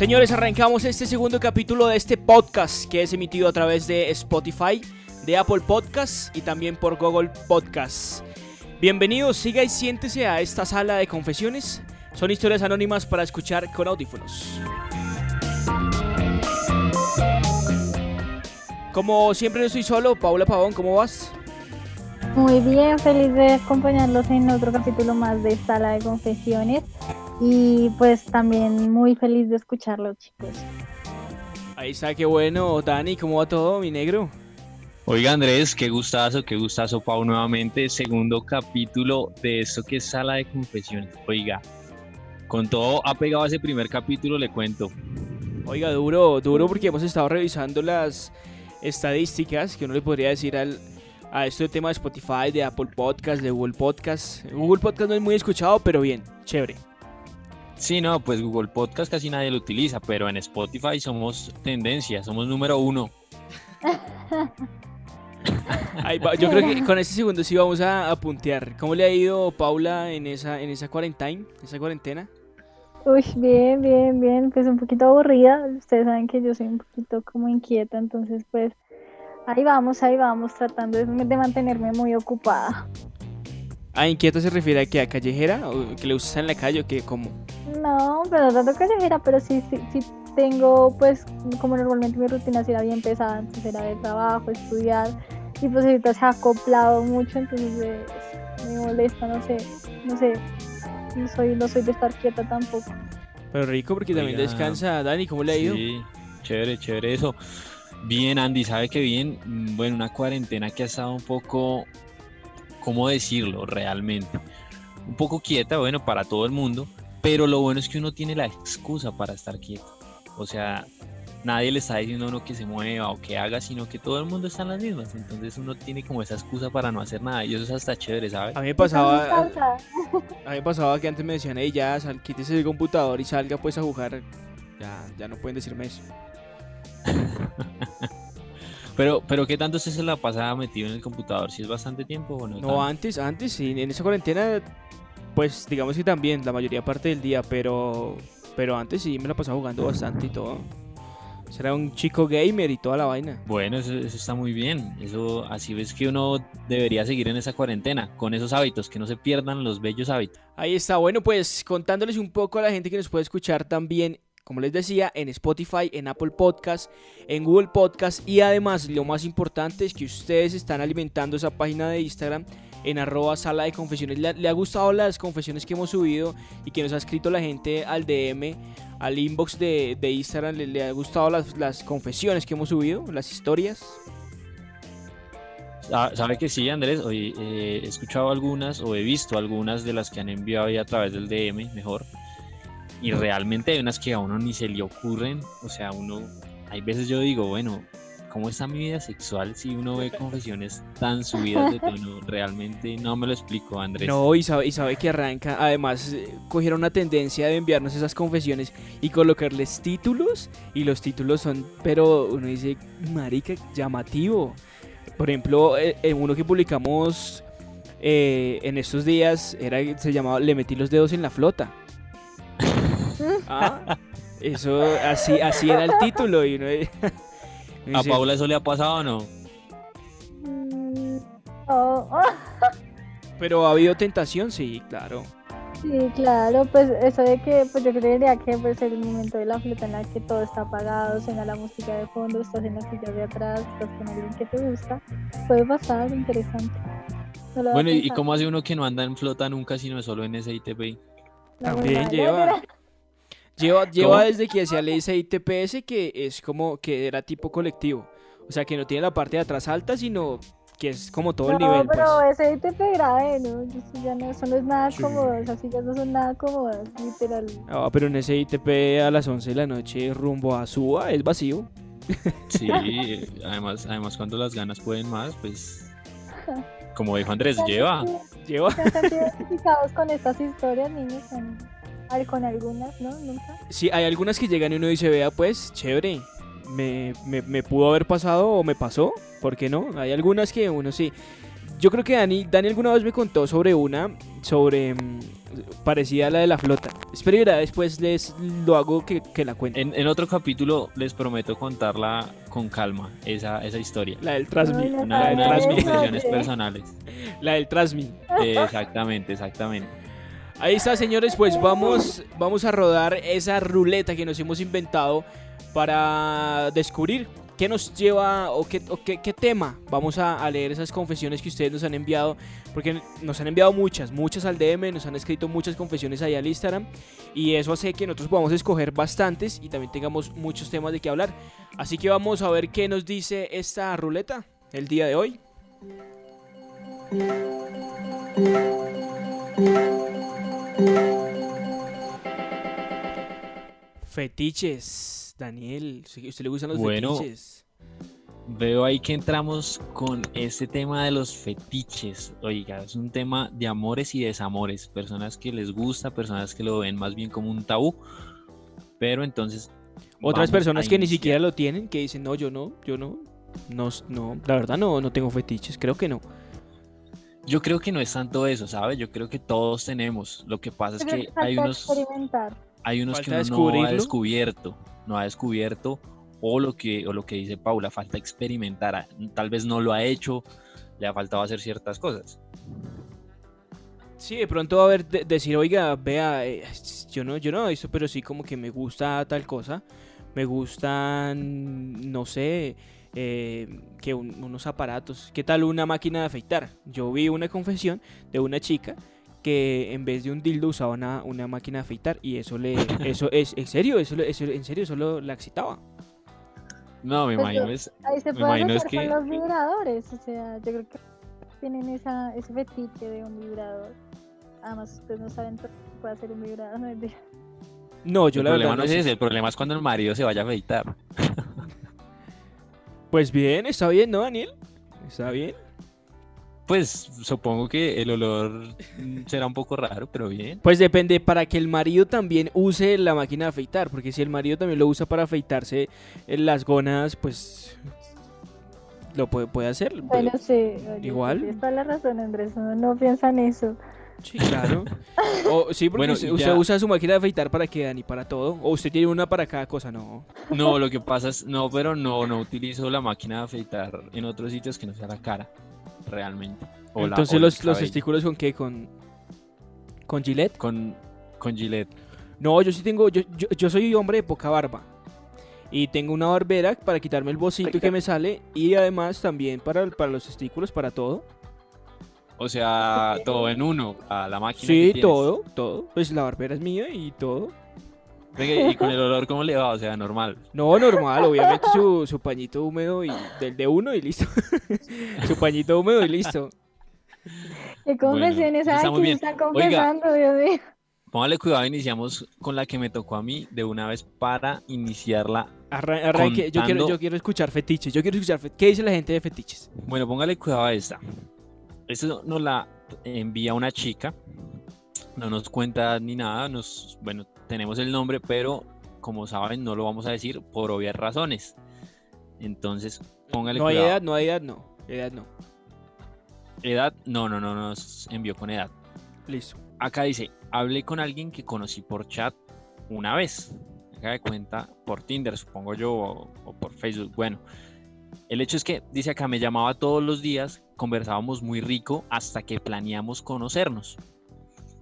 Señores, arrancamos este segundo capítulo de este podcast que es emitido a través de Spotify, de Apple Podcasts y también por Google Podcasts. Bienvenidos, siga y siéntese a esta sala de confesiones. Son historias anónimas para escuchar con audífonos. Como siempre no estoy solo, Paula Pavón, ¿cómo vas? Muy bien, feliz de acompañarlos en otro capítulo más de Sala de Confesiones y pues también muy feliz de escucharlos chicos. Ahí está, qué bueno. Dani, ¿cómo va todo, mi negro? Oiga Andrés, qué gustazo, qué gustazo Pau nuevamente, segundo capítulo de esto que es Sala de Confesiones. Oiga, con todo ha pegado ese primer capítulo, le cuento. Oiga, duro, duro porque hemos estado revisando las estadísticas que uno le podría decir al, a este tema de Spotify, de Apple Podcast, de Google Podcast. Google Podcast no es muy escuchado, pero bien, chévere. Sí, no, pues Google Podcast casi nadie lo utiliza, pero en Spotify somos tendencia, somos número uno. yo creo que con este segundo sí vamos a, puntear. ¿Cómo le ha ido Paula en esa, en esa cuarentena? Esa cuarentena? Uy, bien, bien, bien. Pues un poquito aburrida. Ustedes saben que yo soy un poquito como inquieta, entonces pues ahí vamos, ahí vamos, tratando de, mantenerme muy ocupada. ¿A inquieta se refiere a que a callejera? ¿O que le usas en la calle o que como? No, pero no tanto callejera, pero sí, sí, sí tengo pues como normalmente mi rutina era bien pesada, antes era de trabajo, estudiar y pues ahorita se ha acoplado mucho, entonces me molesta, no sé, no sé, no soy, no soy de estar quieta tampoco. Pero rico porque también descansa. Dani, ¿cómo le ha ido? Sí, chévere, chévere eso. Bien, Andy, sabe que bien, mm, bueno, una cuarentena que ha estado un poco, ¿cómo decirlo realmente? Un poco quieta, bueno, para todo el mundo, pero lo bueno es que uno tiene la excusa para estar quieto. O sea, nadie le está diciendo a uno que se mueva o que haga, sino que todo el mundo está en las mismas. Entonces uno tiene como esa excusa para no hacer nada. Y eso es hasta chévere, ¿sabes? A mí me pasaba, a mí pasaba que antes me decían, hey, ya, sal, quítese el computador y salga pues a jugar. Ya, ya no pueden decirme eso. pero, pero ¿qué tanto usted se la pasaba metido en el computador? ¿Si es bastante tiempo o no? No, antes, antes, sí. En esa cuarentena, pues digamos que también, la mayoría parte del día, pero, pero antes sí me la pasaba jugando bastante y todo. Será un chico gamer y toda la vaina. Bueno, eso, está muy bien. Eso así ves que uno debería seguir en esa cuarentena, con esos hábitos, que no se pierdan los bellos hábitos. Ahí está. Bueno, pues contándoles un poco a la gente que nos puede escuchar también, como les decía, en Spotify, en Apple Podcast, en Google Podcast y además lo más importante es que ustedes están alimentando esa página de Instagram en arroba sala de confesiones. ¿Le, ha gustado las confesiones que hemos subido y que nos ha escrito la gente al DM, al inbox de, Instagram? ¿Le, ha gustado las, confesiones que hemos subido, las historias? Ah, Sabe que sí, Andrés. Hoy eh, he escuchado algunas o he visto algunas de las que han enviado a través del DM, mejor. Y realmente hay unas que a uno ni se le ocurren. O sea, uno, hay veces yo digo, bueno, ¿cómo está mi vida sexual si uno ve confesiones tan subidas de tono? Realmente no me lo explico, Andrés. No, y sabe, y sabe que arranca. Además, eh, cogieron una tendencia de enviarnos esas confesiones y colocarles títulos. Y los títulos son, pero uno dice, marica, llamativo. Por ejemplo, eh, en uno que publicamos eh, en estos días era se llamaba Le metí los dedos en la flota. ¿Ah? Eso, así, así era el título. Y uno. ¿A Paula eso le ha pasado o no? Mm, oh. Pero ha habido tentación, sí, claro. Sí, claro, pues eso de que, pues yo creería que pues el momento de la flota en la que todo está apagado, suena la música de fondo, estás en la silla de atrás, estás con alguien que te gusta, puede pasar, interesante. bueno, ¿y cómo hace uno que no anda en flota nunca, sino solo en SITP? También lleva. Lleva, lleva desde que hacía ley ITPS que es como que era tipo colectivo. O sea, que no tiene la parte de atrás alta, sino que es como todo el nivel. No, pero pues. ese ITP grave, ¿no? Eso, ya no, eso no es nada cómodo, esas sillas no son nada cómodas, literal. Ah, pero en ese ITP a las 11 de la noche rumbo a Suba es vacío. Sí, además, además cuando las ganas pueden más, pues como dijo Andrés, lleva. Lleva. ¿Se identificados con estas historias, niños? Con algunas, ¿no? Nunca. Sí, hay algunas que llegan y uno dice, vea, pues, chévere. me, me, me pudo haber pasado o me pasó, ¿por qué no? Hay algunas que uno sí. Yo creo que Dani, Dani alguna vez me contó sobre una, sobre mm, parecida a la de la flota. Espero después les lo hago que, que la cuente. En, en otro capítulo les prometo contarla con calma, esa, esa historia. La del Trasmi. No Una, La del una de mis Trasmi. personales. La del Trasmi. Eh, exactamente, exactamente. Ahí está, señores, pues vamos, vamos a rodar esa ruleta que nos hemos inventado para descubrir qué nos lleva o qué, qué, tema vamos a, a leer esas confesiones que ustedes nos han enviado, porque nos han enviado muchas, muchas al DM, nos han escrito muchas confesiones ahí al Instagram y eso hace que nosotros podamos escoger bastantes y también tengamos muchos temas de qué hablar. Así que vamos a ver qué nos dice esta ruleta el día de hoy. Fetiches, Daniel. ¿A usted le gustan los Bueno. fetiches? Veo ahí que entramos con este tema de los fetiches. Oiga, es un tema de amores y desamores. Personas que les gusta, personas que lo ven más bien como un tabú. Pero entonces. Otras personas que ni siquiera lo tienen, que dicen, no, yo no, yo no. No, no, la verdad no, no tengo fetiches, creo que no. Yo creo que no es tanto eso, ¿sabes? Yo creo que todos tenemos. Lo que pasa es que hay unos, hay unos que uno no ha descubierto. No ha descubierto. O lo que, o lo que dice Paula, falta experimentar. Ah, Tal vez no lo ha hecho, le ha faltado hacer ciertas cosas. Sí, de pronto va a haber de- decir, oiga, vea, eh, yo no, yo no he visto, pero sí como que me gusta tal cosa. Me gustan, no sé, eh, que un- unos aparatos. ¿Qué tal una máquina de afeitar? Yo vi una confesión de una chica que en vez de un dildo usaba una, una máquina de afeitar y eso le, eso es, en serio, eso, le- eso- en serio, eso lo- la excitaba. No, me Pues imagino es, Ahí se Me puede imagino es hacer que- con los vibradores. O sea, yo creo que tienen esa, ese fetiche de un vibrador. Además, ustedes no saben todo lo que puede hacer un vibrador. No. No, yo el la problema verdad no no es ese, el problema es cuando el marido se vaya a afeitar. Pues bien, está bien, ¿no, Daniel? Está bien. Pues supongo que el olor será un poco raro, pero bien. Pues depende para que el marido también use la máquina de afeitar, porque si el marido también lo usa para afeitarse en las gonas, pues lo puede, puede hacer. Bueno, sí. oye, igual. Tienes toda la razón, Andrés. Uno no piensa en eso. Sí, claro. O, sí, porque Bueno, usted, usa su máquina de afeitar para qué, Dani, para todo. O usted tiene una para cada cosa, no. No, lo que pasa es, no, pero no, no utilizo la máquina de afeitar en otros sitios que no sea la cara, realmente. O la- Entonces el los, los testículos con qué, con con Gillette. Con, con Gillette. No, yo sí tengo, yo, yo, yo soy hombre de poca barba. Y tengo una barbera para quitarme el bocito que me sale. Y además también para, para los testículos, para todo. O sea, todo en uno, a la máquina. Sí, todo, todo. Pues la barbera es mía y todo. Venga, y con el olor, ¿cómo le va? O sea, normal. No, normal, obviamente su, su pañito húmedo y del de uno y listo. su pañito húmedo y listo. ¿Qué confesiones está que bien. están Oiga. confesando, Dios mío? Póngale cuidado, iniciamos con la que me tocó a mí de una vez para iniciarla. Arran- arranque, yo quiero, yo quiero escuchar fetiches, yo quiero escuchar fe- ¿Qué dice la gente de fetiches? Bueno, póngale cuidado a esta. Esto nos la envía una chica. No nos cuenta ni nada. Nos, bueno, tenemos el nombre, pero como saben, no lo vamos a decir por obvias razones. Entonces, póngale No hay edad, no hay edad, no. Edad no. Edad, no, no, no nos envió con edad. Listo. Acá dice, hablé con alguien que conocí por chat una vez. Acá de cuenta por Tinder, supongo yo, o, o por Facebook. Bueno, el hecho es que, dice acá, me llamaba todos los días, conversábamos muy rico hasta que planeamos conocernos.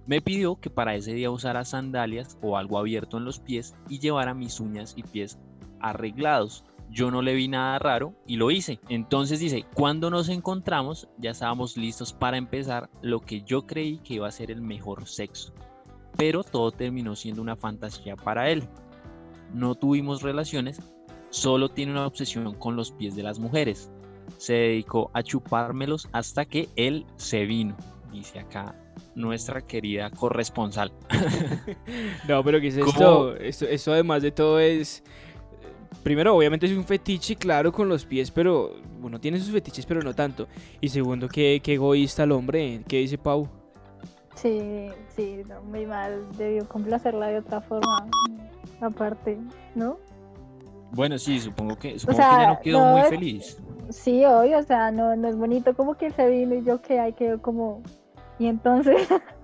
Me pidió que para ese día usara sandalias o algo abierto en los pies y llevara mis uñas y pies arreglados. Yo no le vi nada raro y lo hice. Entonces dice, cuando nos encontramos ya estábamos listos para empezar lo que yo creí que iba a ser el mejor sexo. Pero todo terminó siendo una fantasía para él. No tuvimos relaciones, solo tiene una obsesión con los pies de las mujeres. Se dedicó a chupármelos hasta que él se vino, dice acá nuestra querida corresponsal. No, pero ¿qué es ¿Cómo? esto? esto? Esto además de todo es... Primero, obviamente es un fetiche, claro, con los pies, pero uno tiene sus fetiches, pero no tanto. Y segundo, qué, qué egoísta el hombre. ¿Qué dice Pau? Sí, sí, no, muy mal. Debió complacerla de otra forma. Aparte, ¿no? Bueno, sí, supongo que, supongo que ya no quedó muy feliz. Sí, hoy, o sea, no, no es bonito como que se vino y yo que hay quedó como... Y entonces...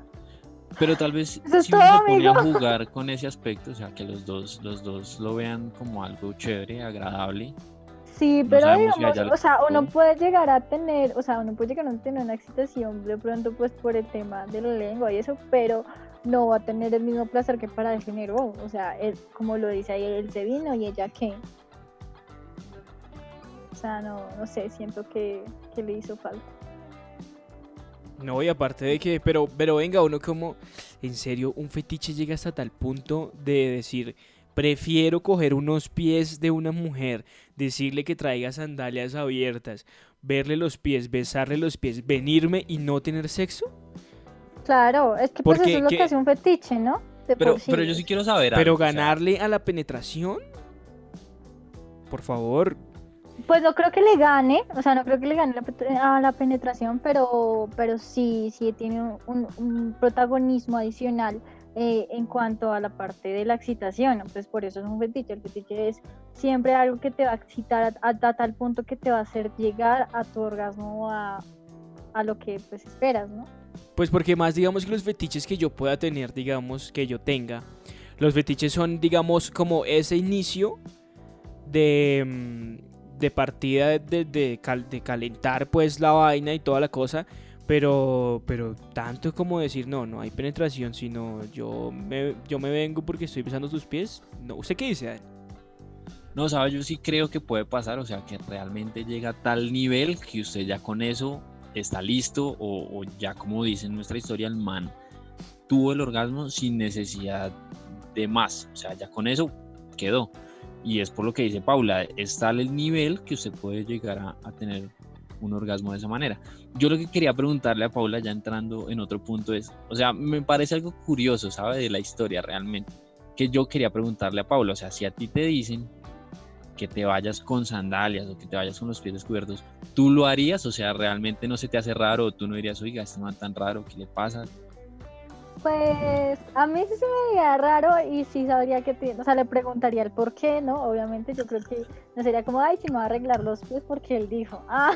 Pero tal vez si uno se pone a jugar con ese aspecto, o sea, que los dos, los dos lo vean como algo chévere, agradable. Sí, pero digamos, o sea, uno puede llegar a tener, o sea, uno puede llegar a tener una excitación de pronto pues por el tema de la lengua y eso, pero no va a tener el mismo placer que para el género, o sea, él, como lo dice ahí, él se vino y ella qué. O sea, no, no sé, siento que, que le hizo falta. No, y aparte de que, pero, pero venga, uno como, en serio, un fetiche llega hasta tal punto de decir, prefiero coger unos pies de una mujer, decirle que traiga sandalias abiertas, verle los pies, besarle los pies, venirme y no tener sexo. Claro, es que pues eso es lo que hace un fetiche, ¿no? pero, pero yo sí quiero saber. Pero ganarle a la penetración, por favor, pues no creo que le gane, o sea, no creo que le gane a la penetración, pero, pero sí, sí tiene un, protagonismo adicional eh, en cuanto a la parte de la excitación. Pues por eso es un fetiche. El fetiche es siempre algo que te va a excitar a, tal punto que te va a hacer llegar a tu orgasmo a, a lo que pues esperas, ¿no? Pues porque más digamos que los fetiches que yo pueda tener, digamos, que yo tenga, los fetiches son, digamos, como ese inicio de mm, de partida de, de, calentar pues la vaina y toda la cosa, pero, pero tanto como decir, no, no hay penetración, sino yo me, yo me vengo porque estoy besando tus pies. No, ¿Usted qué dice? No, sabe, yo sí creo que puede pasar, o sea, que realmente llega a tal nivel que usted ya con eso está listo o, o ya como dice en nuestra historia, el man tuvo el orgasmo sin necesidad de más, o sea, ya con eso quedó. Y es por lo que dice Paula, es tal el nivel que usted puede llegar a, tener un orgasmo de esa manera. Yo lo que quería preguntarle a Paula, ya entrando en otro punto, es, o sea, me parece algo curioso, ¿sabe? De la historia realmente, que yo quería preguntarle a Paula, o sea, si a ti te dicen que te vayas con sandalias o que te vayas con los pies descubiertos, ¿tú lo harías? O sea, ¿realmente no se te hace raro? ¿O tú no dirías, oiga, este man tan raro, ¿qué le pasa? Pues a mí sí se me veía raro y sí sabría que, o sea, le preguntaría el por qué, ¿no? Obviamente yo creo que no sería como, ay, si me va a arreglar los pies porque él dijo, ah.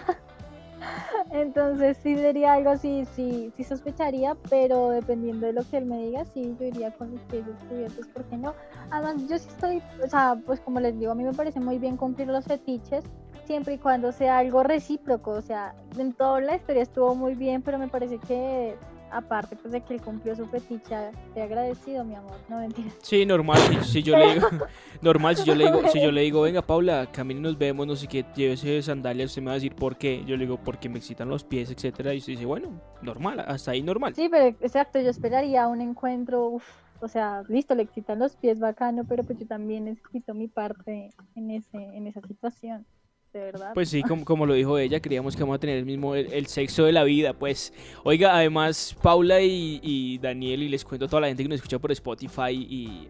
Entonces sí sería algo así, sí, sí sospecharía, pero dependiendo de lo que él me diga, sí, yo iría con los pies descubiertos, ¿por qué no? Además, yo sí estoy, o sea, pues como les digo, a mí me parece muy bien cumplir los fetiches, siempre y cuando sea algo recíproco, o sea, en toda la historia estuvo muy bien, pero me parece que aparte pues de que él cumplió su fetiche, te agradecido, mi amor, no mentira. Sí, normal, si, yo le digo, normal, si yo le digo, si yo le digo, venga Paula, camine nos vemos, no sé qué, llévese sandalias, usted me va a decir por qué, yo le digo porque me excitan los pies, etcétera, y usted dice, bueno, normal, hasta ahí normal. Sí, pero exacto, yo esperaría un encuentro, o sea, listo, le excitan los pies, bacano, pero pues yo también necesito mi parte en ese, en esa situación verdad. Pues sí, como, como lo dijo ella, creíamos que vamos a tener el mismo, el, sexo de la vida, pues. Oiga, además, Paula y, Daniel, y les cuento a toda la gente que nos escucha por Spotify y,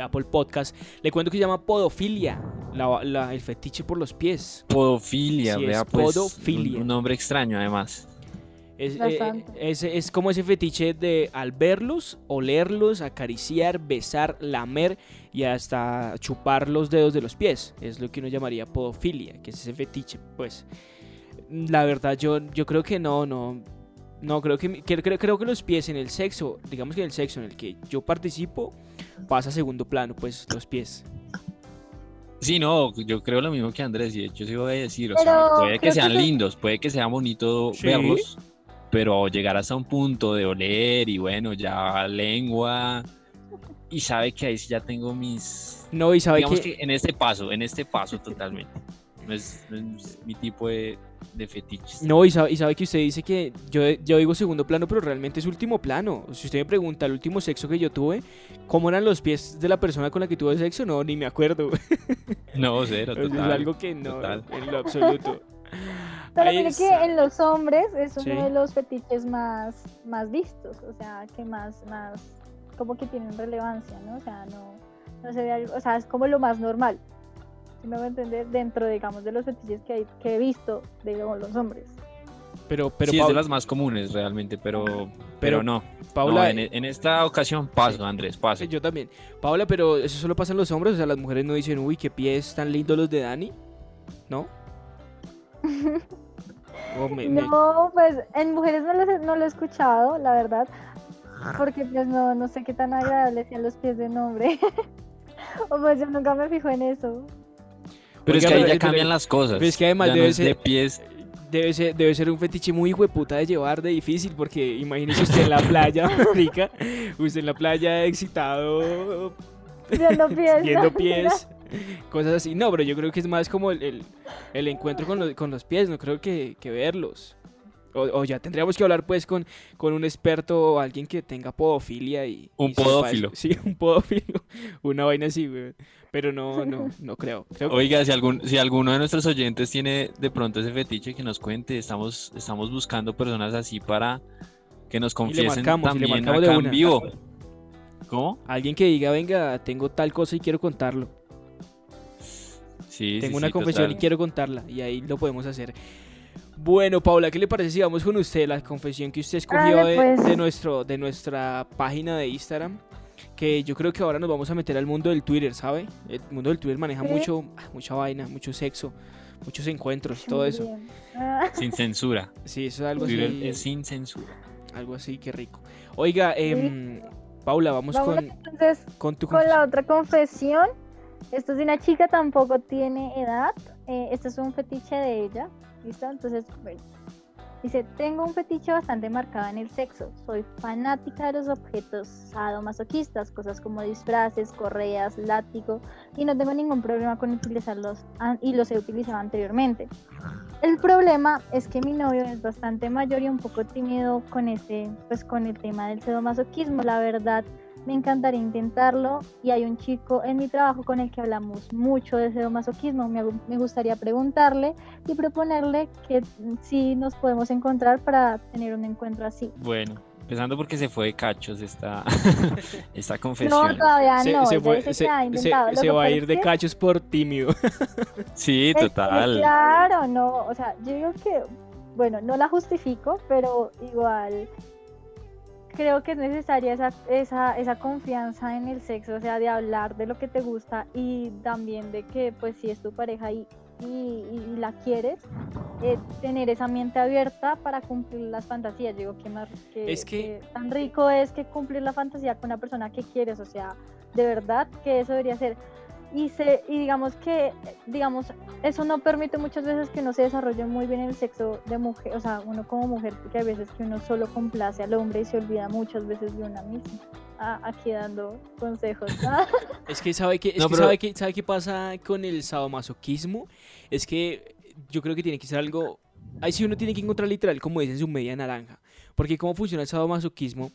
Apple Podcast, le cuento que se llama podofilia, el fetiche por los pies. Podofilia, vea, pues, podofilia. un nombre extraño además. Es, eh, es, como ese fetiche de al verlos, olerlos, acariciar, besar, lamer y hasta chupar los dedos de los pies. Es lo que uno llamaría podofilia, que es ese fetiche. Pues la verdad yo, yo creo que no, no. No, creo que, creo, creo que los pies en el sexo, digamos que en el sexo en el que yo participo, pasa a segundo plano, pues los pies. Sí, no, yo creo lo mismo que Andrés, y de hecho sí voy a decir, o sea, puede que sean lindos, puede que sea bonito verlos, pero llegar hasta un punto de oler y bueno, ya lengua y sabe que ahí sí ya tengo mis... No, y sabe digamos que... en este paso, en este paso totalmente. No es, mi tipo de, de, fetiches. No, y sabe, y sabe que usted dice que yo, yo digo segundo plano, pero realmente es último plano. Si usted me pregunta el último sexo que yo tuve, ¿cómo eran los pies de la persona con la que tuve sexo? No, ni me acuerdo. No, cero, total. Es algo que no, en lo absoluto. Pero mire que en los hombres es uno de los fetiches más, más vistos, o sea, que más, más, como que tienen relevancia, ¿no? O sea, no, no se ve algo, o sea, es como lo más normal, si me voy a entender, dentro, digamos, de los fetiches que, hay, que he visto, digamos, los hombres. Pero, pero sí, es de Paula, las más comunes realmente, pero, pero, Pero, no. Paula, No, en, en esta ocasión paso, Andrés, paso. yo también. Paula, pero eso solo pasa en los hombres, o sea, las mujeres no dicen, uy, qué pies tan lindos los de Dani, ¿no? O me- me- No, pues en mujeres no lo, no lo he escuchado, la verdad, porque pues no, no sé qué tan agradables sean los pies de un hombre. o pues yo nunca me fijo en eso. Pero es que ahí pero- ya pero- cambian las cosas. pero es que además Ya no debe es ser- de pies. Debe ser, debe ser un fetiche muy hueputa de llevar, de difícil, porque imagínese usted en la playa, rica, usted en la playa excitado, Viendo pies. viendo pies, cosas así. No, pero yo creo que es más como el, el- el encuentro con los, con los pies, no creo que, que verlos. O, o ya tendríamos que hablar pues con, con un experto o alguien que tenga podofilia y... Un y podófilo. Sí, un podófilo, una vaina así, güey. Pero no, no, no creo. Creo- Oiga, si, algún, si alguno de nuestros oyentes tiene de pronto ese fetiche, que nos cuente. Estamos, estamos buscando personas así para que nos confiesen marcamos, también acá una. en vivo. ¿Cómo? Alguien que diga, venga, tengo tal cosa y quiero contarlo. Sí, Tengo sí, una sí, confesión y total. quiero contarla. Y ahí lo podemos hacer. Bueno, Paula, ¿qué le parece si vamos con usted? La confesión que usted escogió Dale, de, pues. de nuestro, de nuestra página de Instagram. Que yo creo que ahora nos vamos a meter al mundo del Twitter, ¿sabe? El mundo del Twitter maneja Sí. mucho, ah, mucha vaina, mucho sexo, muchos encuentros, todo eso. Bien. Ah, Sin censura. Sí, eso es algo Twitter así, es sin censura. algo así, qué rico. Oiga, em, Paula, vamos Vamos con, entonces con tu con la otra confesión. Esto es de una chica, tampoco tiene edad. Eh, este es un fetiche de ella. ¿Listo? Entonces, bueno. Dice, tengo un fetiche bastante marcado en el sexo. Soy fanática de los objetos sadomasoquistas, cosas como disfraces, correas, látigo, y no tengo ningún problema con utilizarlos y los he utilizado anteriormente. El problema es que mi novio es bastante mayor y un poco tímido con este, pues con el tema del sadomasoquismo. La verdad, me encantaría intentarlo y hay un chico en mi trabajo con el que hablamos mucho de sadomasoquismo. Me, me gustaría preguntarle y proponerle que si nos podemos encontrar para tener un encuentro así. Bueno, empezando porque se fue de cachos esta, esta No, confesión. todavía Se, no. se fue- se- va a ir de cachos por tímido. Sí, es total. claro, no, o sea, yo digo que, bueno, no la justifico, pero igual creo que es necesaria esa, esa, esa confianza en el sexo, o sea, de hablar de lo que te gusta y también de que, pues, si es tu pareja y, y, y la quieres, eh, tener esa mente abierta para cumplir las fantasías. Digo que más que, Es que- tan rico es que cumplir la fantasía con una persona que quieres, o sea, de verdad que eso debería ser. Y, se, y digamos que, digamos, eso no permite muchas veces que uno se desarrolle muy bien el sexo de mujer, o sea, uno como mujer, porque hay veces que uno solo complace al hombre y se olvida muchas veces de una misma. Ah, aquí dando consejos. Ah, Es que sabe que, es No, que pero- sabe que sabe qué pasa con el sadomasoquismo, es que yo creo que tiene que ser algo ahí sí uno tiene que encontrar literal como dicen su media naranja, porque cómo funciona el sadomasoquismo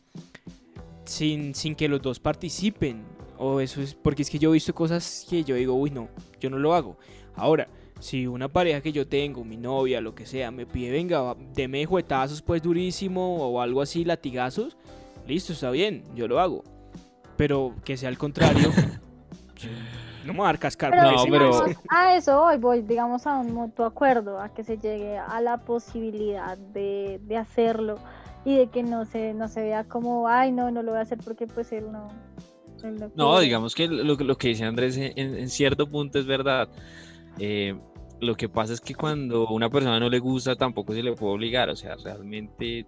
sin sin que los dos participen o eso es porque es que yo he visto cosas que yo digo, "Uy, no, yo no lo hago." Ahora, si una pareja que yo tengo, mi novia, lo que sea, me pide, venga, deme juetazos pues durísimo o algo así, latigazos, listo, está bien, yo lo hago. Pero que sea al contrario, no me voy a dar cascar pero No, a eso voy, voy, digamos, a un mutuo acuerdo, a que se llegue a la posibilidad de, de hacerlo y de que no se, no se vea como, ay, no, no lo voy a hacer porque pues él no... él no No, quiere". digamos que lo, lo que dice Andrés en, en cierto punto es verdad. Eh, lo que pasa es que cuando a una persona no le gusta tampoco se le puede obligar, o sea, realmente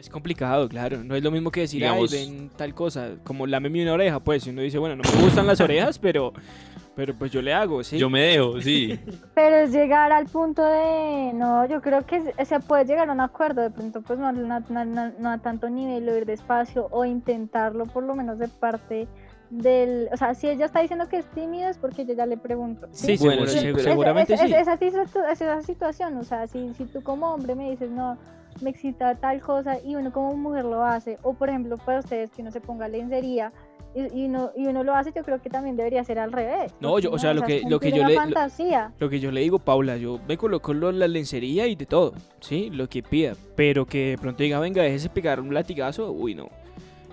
Es complicado, claro. No es lo mismo que decir, Digamos- ay, ven tal cosa. Como lámeme una oreja, pues. Y uno dice, bueno, no me gustan las orejas, pero, pero pues yo le hago, ¿sí? yo me dejo, sí. Pero es llegar al punto de, no, yo creo que se- se puede llegar a un acuerdo, de pronto pues no, no, no- no- no a tanto nivel o ir despacio o intentarlo por lo menos de parte del, o sea, si ella está diciendo que es tímida es porque yo ya le pregunto. Sí, Bueno, sí, seguramente es, es- sí. es así situ- es esa situación, o sea, si, si tú como hombre me dices, no, me excita tal cosa y uno como mujer lo hace, o por ejemplo para ustedes que uno se ponga lencería y, y, uno, y uno lo hace, yo creo que también debería ser al revés. No, yo- o sea, lo que- lo que yo le- lo- fantasía. Lo que yo le digo, Paula, yo me coloco lo- la lencería y de todo, ¿sí? Lo que pida. Pero que de pronto diga, venga, déjese pegar un latigazo, uy, no.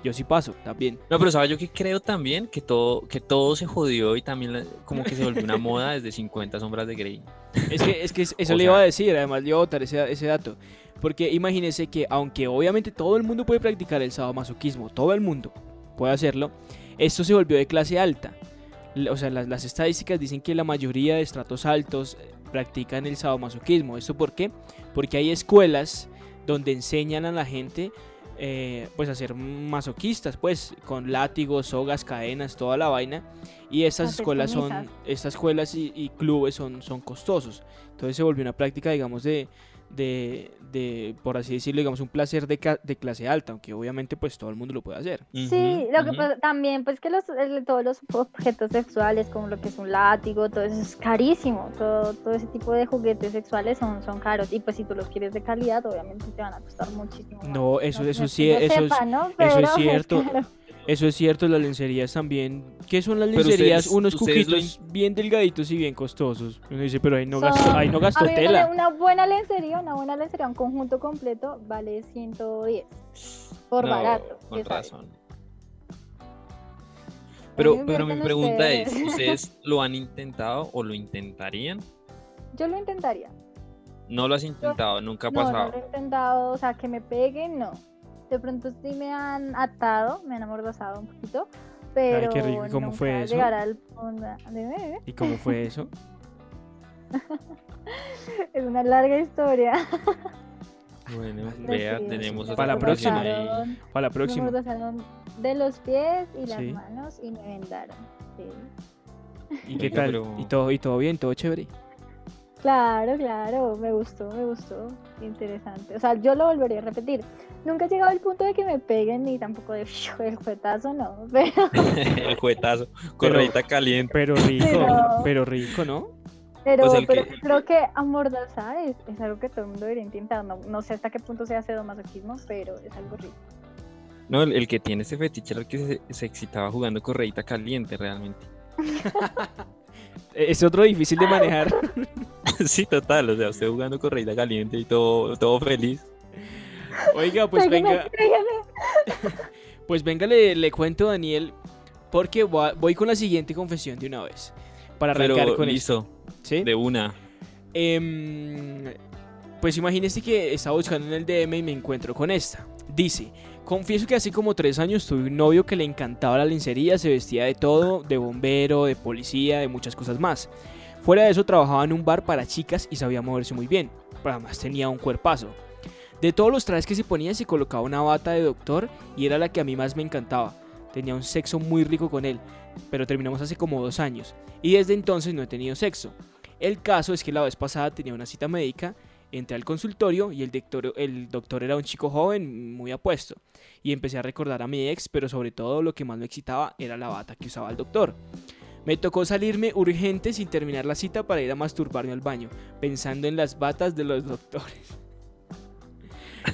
Yo sí paso también. No, pero ¿sabes yo que creo también? Que todo, que todo se jodió y también la- como que se volvió una moda desde 50 sombras de Grey. Es que, es que eso O le sea- iba a decir, además le iba a botar ese, ese dato. Porque imagínense que aunque obviamente todo el mundo puede practicar el sadomasoquismo, todo el mundo puede hacerlo, esto se volvió de clase alta. O sea, las, las estadísticas dicen que la mayoría de estratos altos eh, practican el sadomasoquismo. ¿Esto por qué? Porque hay escuelas donde enseñan a la gente eh, pues a ser masoquistas, pues con látigos, sogas, cadenas, toda la vaina. Y estas escuelas son, estas escuelas y, y clubes son, son costosos. Entonces se volvió una práctica, digamos, de, de, de, por así decirlo, digamos, un placer de, de clase alta, aunque obviamente pues todo el mundo lo puede hacer. Sí, lo que también, pues que los, todos los objetos sexuales, como lo que es un látigo, todo eso es carísimo. Todo, todo ese tipo de juguetes sexuales son, son caros. Y pues si tú los quieres de calidad, obviamente te van a costar muchísimo. más. No, eso, eso es sí, eso es, eso es cierto. Eso es cierto, las lencerías también. ¿Qué son las lencerías? ustedes- Unos ustedes cuquitos bien delgaditos y bien costosos. Uno dice, pero ahí no Son- gastó, ahí no A gastó mí una, tela. una buena lencería, una buena lencería, un conjunto completo vale 110 por No, barato. Con razón. Pero, pero mi pregunta es, ustedes. ¿ustedes lo han intentado o lo intentarían? Yo lo intentaría. No lo has intentado, nunca ha No, no pasado. lo he intentado, o sea, que me peguen, no. De pronto sí me han atado, me han amordazado un poquito, pero qué rico, ¿cómo nunca fue eso? llegar al punto- Dime, dime. ¿Y cómo fue eso? Es una larga historia. Bueno, vea, Sí, tenemos Para la próxima. amordazaron- Para la Me próxima. amordazaron de los pies y las Sí. manos y me vendaron. sí. ¿Y qué tal? pero- ¿Y todo, ¿Y todo bien? ¿Todo chévere? Claro, claro, me gustó, me gustó. Interesante. O sea, yo lo volvería a repetir. Nunca he llegado al punto de que me peguen ni tampoco de el juetazo, no. Pero, El juetazo, correita caliente. Pero rico, Pero- pero rico, ¿no? pero, Pues pero que- creo que amordazar es, es algo que todo el mundo debería intentar. No, no sé hasta qué punto sea sadomasoquismo, pero es algo rico. No, el, el que tiene ese fetiche era el que se, se excitaba jugando correita caliente realmente. Es otro difícil de manejar. sí, total, o sea, usted jugando correita caliente y todo, todo feliz. Oiga, pues venga, pues venga, le, le cuento a Daniel, porque voy, a- voy con la siguiente confesión de una vez. Para arrancar Pero con esto. listo, ¿sí? de una. Em, pues imagínese que estaba buscando en el DM y me encuentro con esta. Dice, confieso que hace como tres años tuve un novio que le encantaba la lencería, se vestía de todo, de bombero, de policía, de muchas cosas más. Fuera de eso trabajaba en un bar para chicas y sabía moverse muy bien, pero además tenía un cuerpazo. De todos los trajes que se ponía se colocaba una bata de doctor y era la que a mí más me encantaba. Tenía un sexo muy rico con él, pero terminamos hace como dos años y desde entonces no he tenido sexo. El caso es que la vez pasada tenía una cita médica, entré al consultorio y el doctor, el doctor era un chico joven, muy apuesto. Y empecé a recordar a mi ex, pero sobre todo lo que más me excitaba era la bata que usaba el doctor. Me tocó salirme urgente sin terminar la cita para ir a masturbarme al baño, pensando en las batas de los doctores.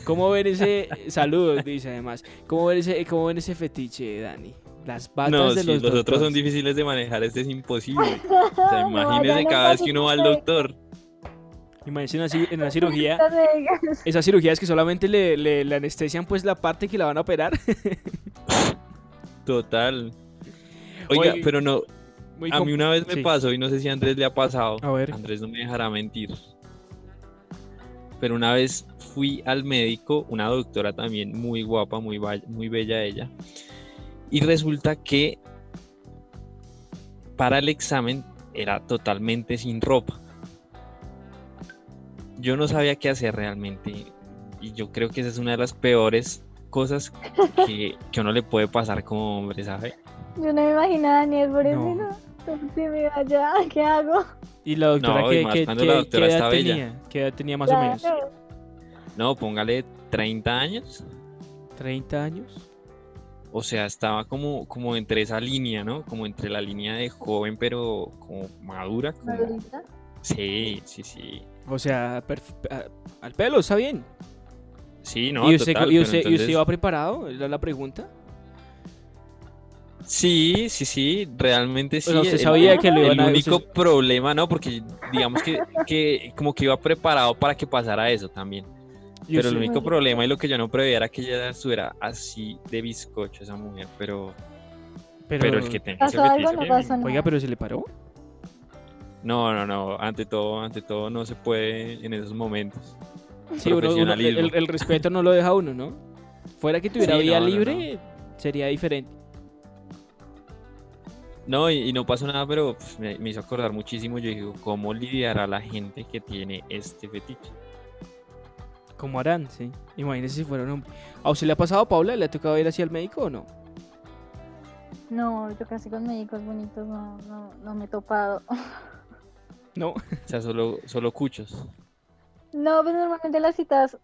¿Cómo ven ese saludos? Dice además. ¿Cómo ven ese, cómo ven ese fetiche, Dani? Las batas No, de si los, los, otros son difíciles de manejar, este es imposible. O sea, No imagínese cada vez que uno va al doctor. Imagínense una ci- en una cirugía. Esas cirugías que solamente le, le- le anestesian pues la parte que la van a operar. Total. Oiga, Oye, pero no, a mí una vez me sí. pasó y no sé si a Andrés le ha pasado. A ver. Andrés no me dejará mentir. Pero una vez fui al médico, una doctora también muy guapa, muy, muy bella ella. Y resulta que para el examen era totalmente sin ropa. Yo no sabía qué hacer realmente. Y yo creo que esa es una de las peores cosas que, que uno le puede pasar como hombre, ¿sabe? yo no me imagino a Daniel por eso. No. No. Si me vaya, ¿qué hago? Y la doctora, No, ¿qué, qué- qué- la qué doctora edad está bella. tenía? ¿Qué edad tenía más o menos? No, póngale 30 años. ¿30 años? O sea, estaba como, como entre esa línea, ¿no? Como entre la línea de joven, pero como madura. Como... Madurita. Sí, sí, sí. O sea, al pelo, está bien. Sí, no, ¿Y, usted, total, y usted- y usted iba preparado? ¿Era la pregunta? Sí, sí, sí, realmente sí. sea, usted el- sabía que lo el iban a- único problema, ¿no? Porque digamos que, que como que iba preparado para que pasara eso también. Yo Pero el sí- único problema y lo que yo no preveía era que ella estuviera así de bizcocho esa mujer, pero, pero, el que tenga ese ¿Pasó algo? No pasó nada. Oiga, pero se le paró. No, no, no, ante todo, ante todo no se puede en esos momentos. Sí, uno- uno- el, el- el respeto no lo deja uno, ¿no? Fuera que tuviera Sí, vía no, no, libre, sería diferente. No, y, y no pasó nada, pero pues, me, me hizo acordar muchísimo. Yo digo, ¿cómo lidiará la gente que tiene este fetiche? Como harán, sí. Imagínese si fuera un hombre. ¿A usted le ha pasado, Paula? ¿Le ha tocado ir así al médico o no? No, yo casi con médicos bonitos no, no, no me he topado. No. O sea, solo, solo cuchos. No, pues normalmente las citas,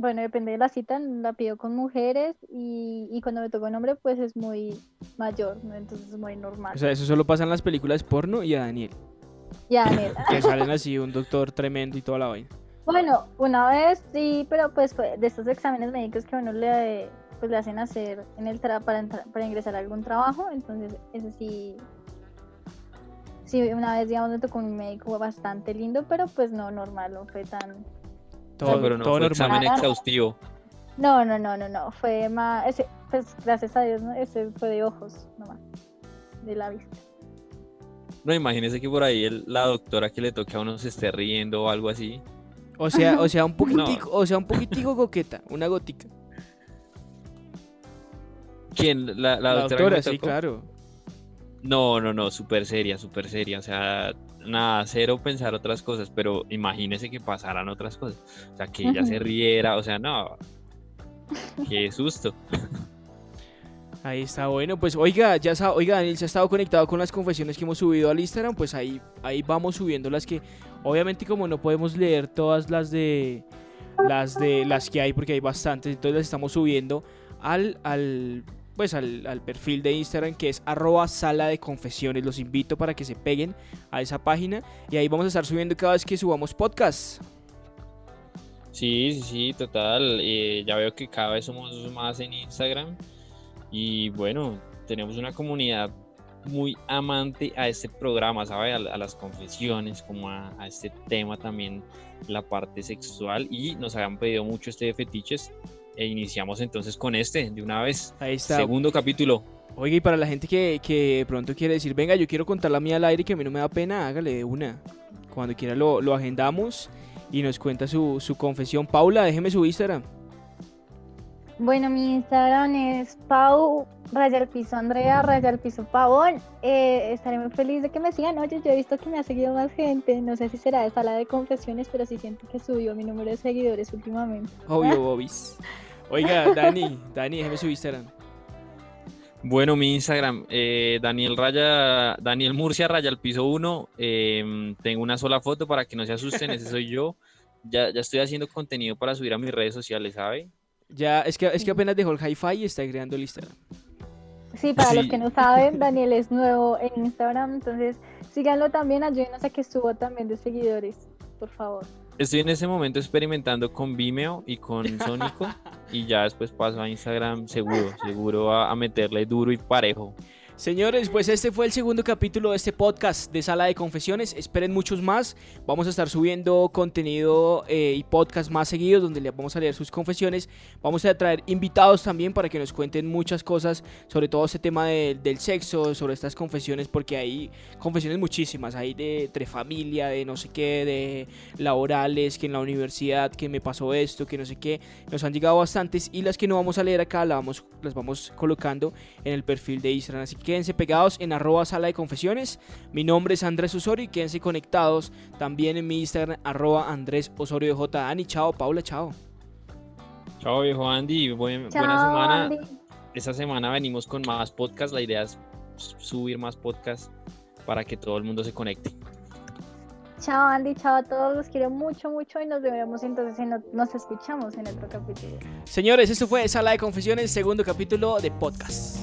bueno, depende de la cita, la pido con mujeres y, y cuando me toca un hombre, pues es muy mayor, ¿no? entonces es muy normal. O sea, eso solo pasa en las películas porno y a Daniel. Ya, Daniel. Que salen así, un doctor tremendo y toda la vaina. Bueno, una vez sí, pero pues de estos exámenes médicos que a uno le, pues, le hacen hacer en el tra- para, entrar- para ingresar a algún trabajo, entonces ese sí, sí, una vez digamos me tocó un médico bastante lindo, pero pues no normal, no fue tan... Todo, No, pero no todo fue normal. examen exhaustivo. No, no, no, no, no, fue más, ese, pues gracias a Dios, ¿no? Ese fue de ojos nomás, de la vista. No, imagínese que por ahí el- la doctora que le toque a uno se esté riendo o algo así. O sea, o sea, un poquitico, o sea, un poquitico coqueta, una gotica. ¿Quién? La, la La, doctora, doctora, sí, claro. No, no, no, súper seria, súper seria. O sea, nada, cero pensar otras cosas, pero imagínese que pasaran otras cosas. O sea, que ella se riera, o sea, no. Qué susto. Ahí está, bueno, pues oiga, ya sa- oiga, Daniel se ha estado conectado con las confesiones que hemos subido al Instagram, pues ahí, ahí vamos subiendo las que, obviamente como no podemos leer todas las de las de las que hay, porque hay bastantes, entonces las estamos subiendo al, al pues al, perfil de Instagram que es arroba sala de confesiones. Los invito para que se peguen a esa página y ahí vamos a estar subiendo cada vez que subamos podcast. Sí, sí, sí, total. eh, ya veo que cada vez somos más en Instagram. Y bueno, tenemos una comunidad muy amante a este programa, ¿sabe? A, a las confesiones, como a, a este tema también, la parte sexual. Y nos habían pedido mucho este de fetiches. E iniciamos entonces con este, de una vez. Ahí está. Segundo capítulo. Oiga, y para la gente que, pronto quiere decir, venga, yo quiero contar la mía al aire que a mí no me da pena, hágale de una. Cuando quiera lo, lo agendamos y nos cuenta su, su confesión. Paula, déjeme su Instagram. Bueno, mi Instagram es Pau Raya al piso Andrea Raya al piso Pavón. Eh, estaré muy feliz de que me sigan. Oye, yo he visto que me ha seguido más gente. No sé si será de sala de confesiones, pero sí siento que subió mi número de seguidores últimamente. Obvio, Bobis. Oiga, Dani, Dani, déjeme su Instagram. Bueno, mi Instagram, eh, Daniel Raya, Daniel Murcia Raya al piso 1. tengo una sola foto para que no se asusten, ese soy yo. Ya, ya estoy haciendo contenido para subir a mis redes sociales, ¿sabe? Ya, es que, es que apenas dejó el hi-fi y está creando el Instagram. Sí, para los que no saben, Daniel es nuevo en Instagram, entonces síganlo también, ayúdenos a que suba también de seguidores, por favor. Estoy en ese momento experimentando con Vimeo y con Sónico y ya después paso a Instagram seguro, seguro a, a meterle duro y parejo. Señores, pues este fue el segundo capítulo de este podcast de Sala de Confesiones. Esperen muchos más. Vamos a estar subiendo contenido eh, y podcast más seguidos donde le vamos a leer sus confesiones. Vamos a traer invitados también para que nos cuenten muchas cosas sobre todo este tema de- del sexo, sobre estas confesiones, porque hay confesiones muchísimas. Hay de entre familia, de no sé qué, de laborales, que en la universidad, que me pasó esto, que no sé qué. Nos han llegado bastantes y las que no vamos a leer acá las vamos, las vamos colocando en el perfil de Instagram. Así que quédense pegados en arroba sala de confesiones. Mi nombre es Andrés Osorio y quédense conectados también en mi Instagram arroba Andrés Osorio de J. Dani, chao, Paula, chao. Chao viejo Andy, buen- Chao, buena semana. Andy. Esta semana venimos con más podcasts, la idea es subir más podcasts para que todo el mundo se conecte. Chao, Andy, chao a todos, los quiero mucho, mucho y nos veremos entonces, en, nos escuchamos en otro capítulo. Señores, esto fue Sala de Confesiones, segundo capítulo de podcast.